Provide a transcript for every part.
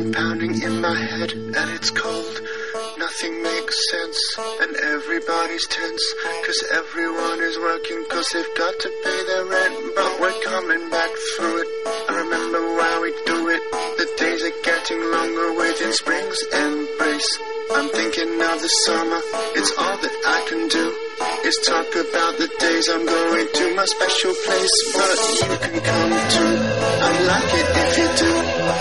A constant pounding in my head, and it's cold. Nothing makes sense, and everybody's tense. Cause everyone is working, cause they've got to pay their rent. But we're coming back through it. I remember why we do it. Getting longer, waiting spring's embrace. I'm thinking of the summer, it's all that I can do. Is talk about the days I'm going to my special place, but you can come too. I'd like it if you do.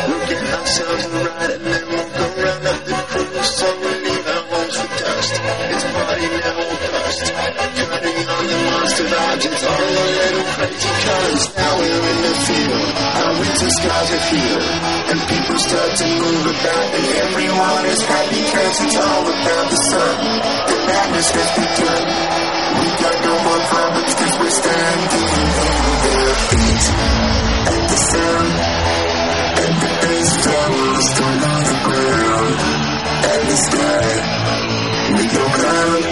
We'll get ourselves a ride and then we'll go round up the cruise. So we'll leave our homes for dust. It's party now or the it's all a little crazy cause now we're in the field. Our winter skies are here, and people start to move about, and everyone is happy cause it's all about the sun. The madness has begun. We got no more problems cause we're standing in their feet at the sound, and the bass flows on the ground, and the sky with no cloud.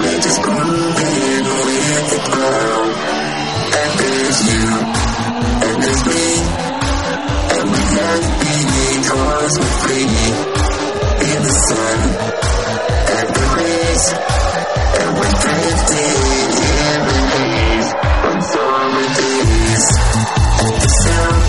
We're just with the and there's you, and there's me, and we have because we're in the sun and the rays, and we're drifting in the on summer days. take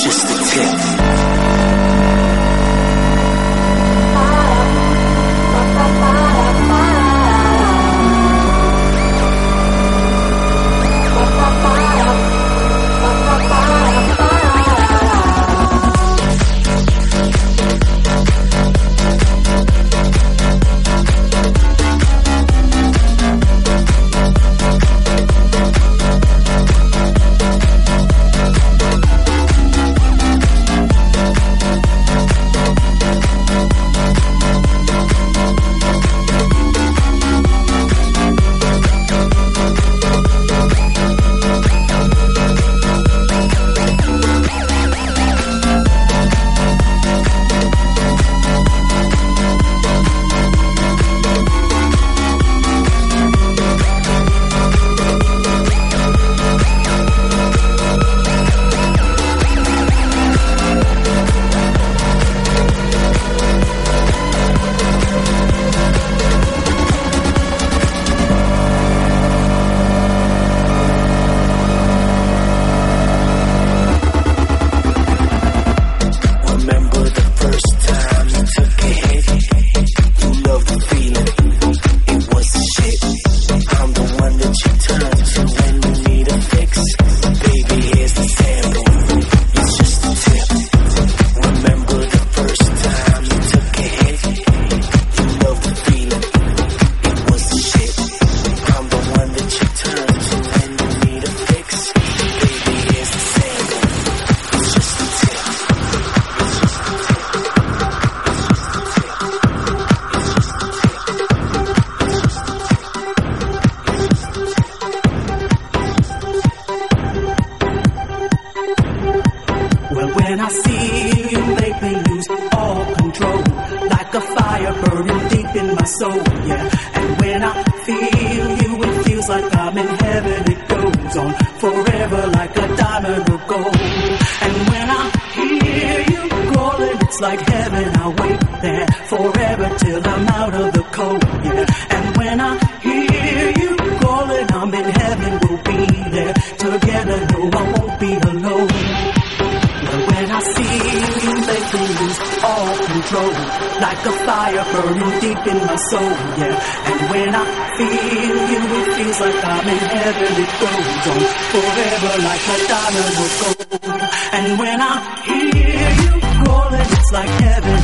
just the tip. in my soul, yeah. And when I feel you, it feels like I'm in heaven. It goes on forever like a diamond will go. And when I hear you calling, it's like heaven.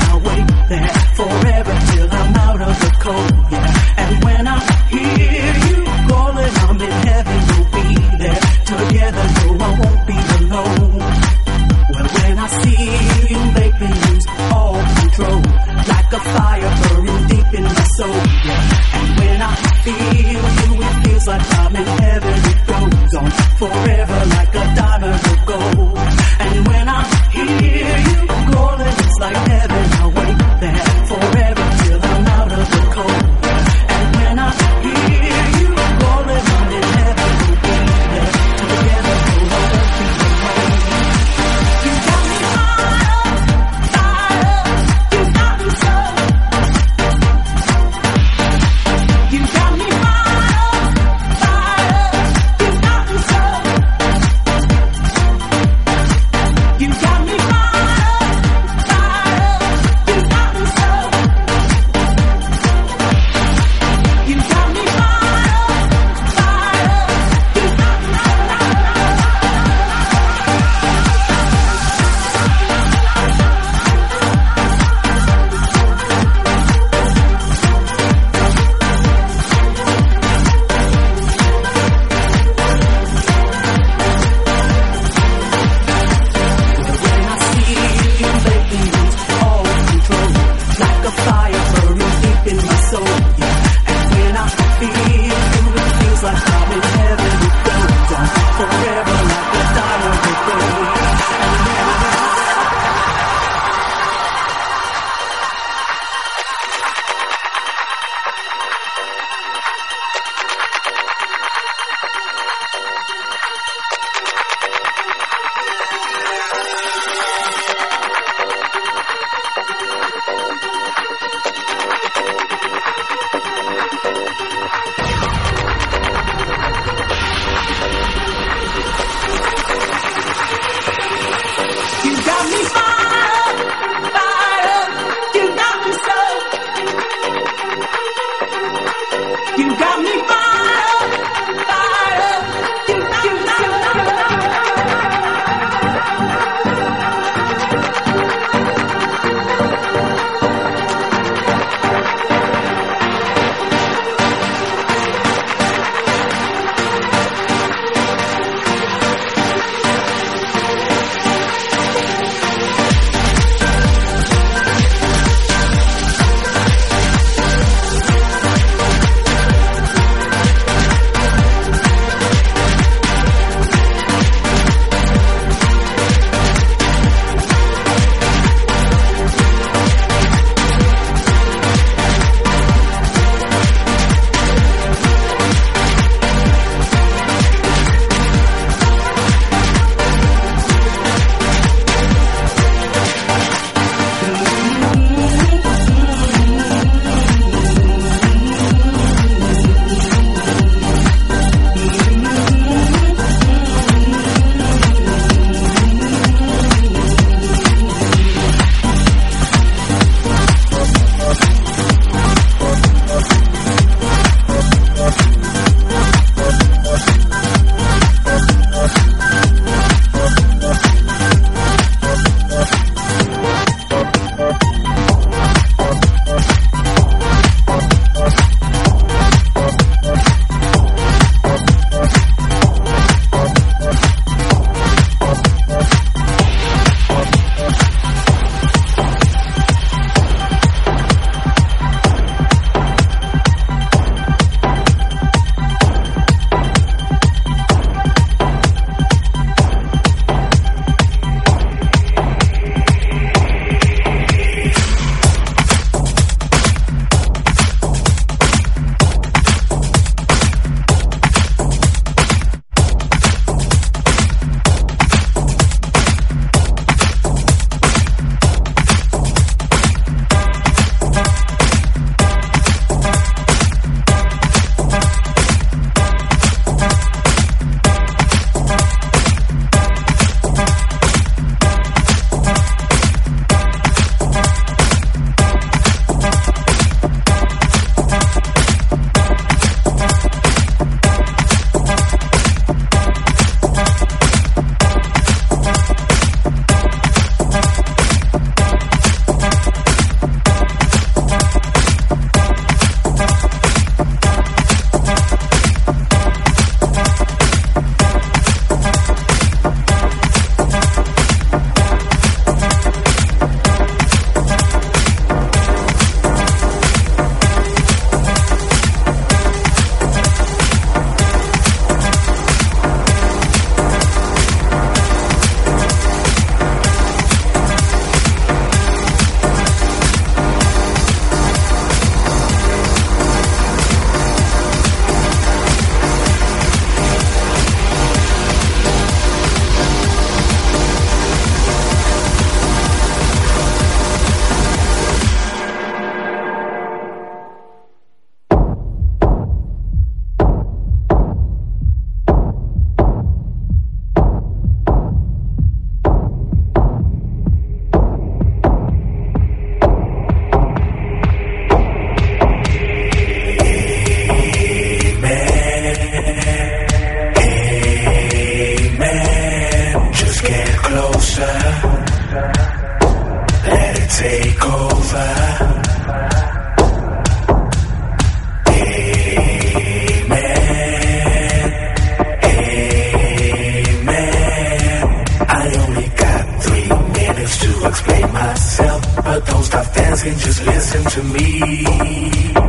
But don't stop dancing, just listen to me.